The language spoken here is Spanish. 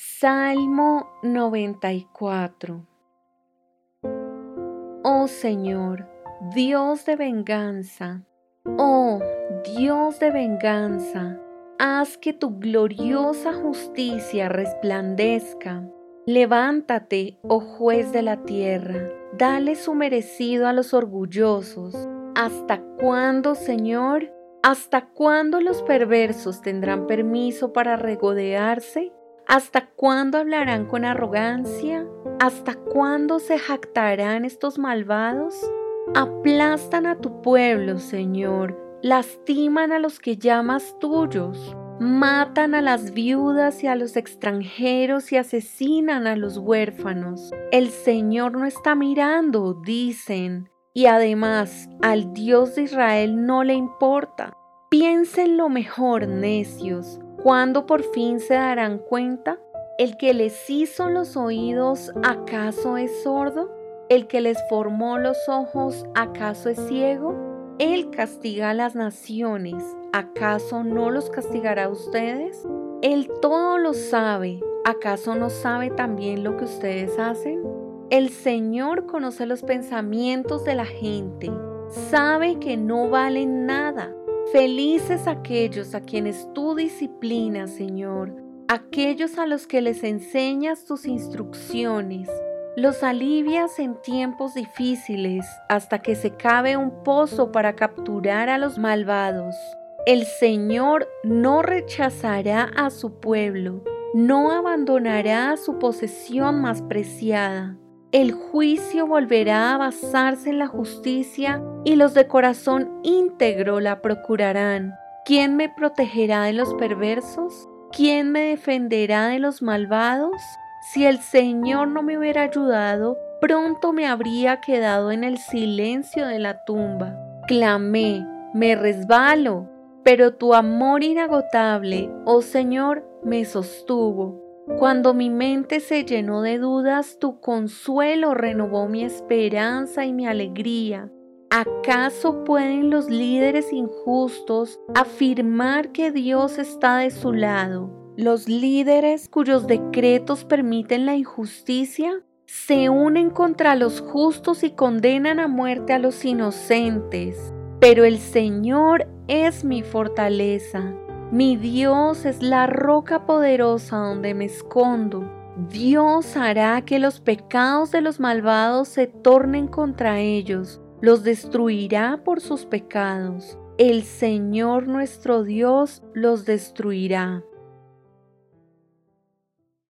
Salmo 94 Oh Señor, Dios de venganza, oh Dios de venganza, haz que tu gloriosa justicia resplandezca. Levántate, oh juez de la tierra, dale su merecido a los orgullosos. ¿Hasta cuándo, Señor? ¿Hasta cuándo los perversos tendrán permiso para regodearse? ¿Hasta cuándo hablarán con arrogancia? ¿Hasta cuándo se jactarán estos malvados? Aplastan a tu pueblo, Señor, lastiman a los que llamas tuyos, matan a las viudas y a los extranjeros y asesinan a los huérfanos. El Señor no está mirando, dicen, y además al Dios de Israel no le importa. Piensen lo mejor, necios ¿Cuándo por fin se darán cuenta? ¿El que les hizo los oídos acaso es sordo? ¿El que les formó los ojos acaso es ciego? Él castiga a las naciones, ¿acaso no los castigará a ustedes? Él todo lo sabe, ¿acaso no sabe también lo que ustedes hacen? El Señor conoce los pensamientos de la gente, sabe que no valen nada Felices aquellos a quienes tú disciplinas, Señor, aquellos a los que les enseñas tus instrucciones, los alivias en tiempos difíciles hasta que se cabe un pozo para capturar a los malvados. El Señor no rechazará a su pueblo, no abandonará su posesión más preciada. El juicio volverá a basarse en la justicia y los de corazón íntegro la procurarán. ¿Quién me protegerá de los perversos? ¿Quién me defenderá de los malvados? Si el Señor no me hubiera ayudado, pronto me habría quedado en el silencio de la tumba. Clamé, me resbalo, pero tu amor inagotable, oh Señor, me sostuvo. Cuando mi mente se llenó de dudas, tu consuelo renovó mi esperanza y mi alegría. ¿Acaso pueden los líderes injustos afirmar que Dios está de su lado? Los líderes cuyos decretos permiten la injusticia se unen contra los justos y condenan a muerte a los inocentes. Pero el Señor es mi fortaleza mi Dios es la roca poderosa donde me escondo. Dios hará que los pecados de los malvados se tornen contra ellos, los destruirá por sus pecados. El Señor nuestro Dios los destruirá.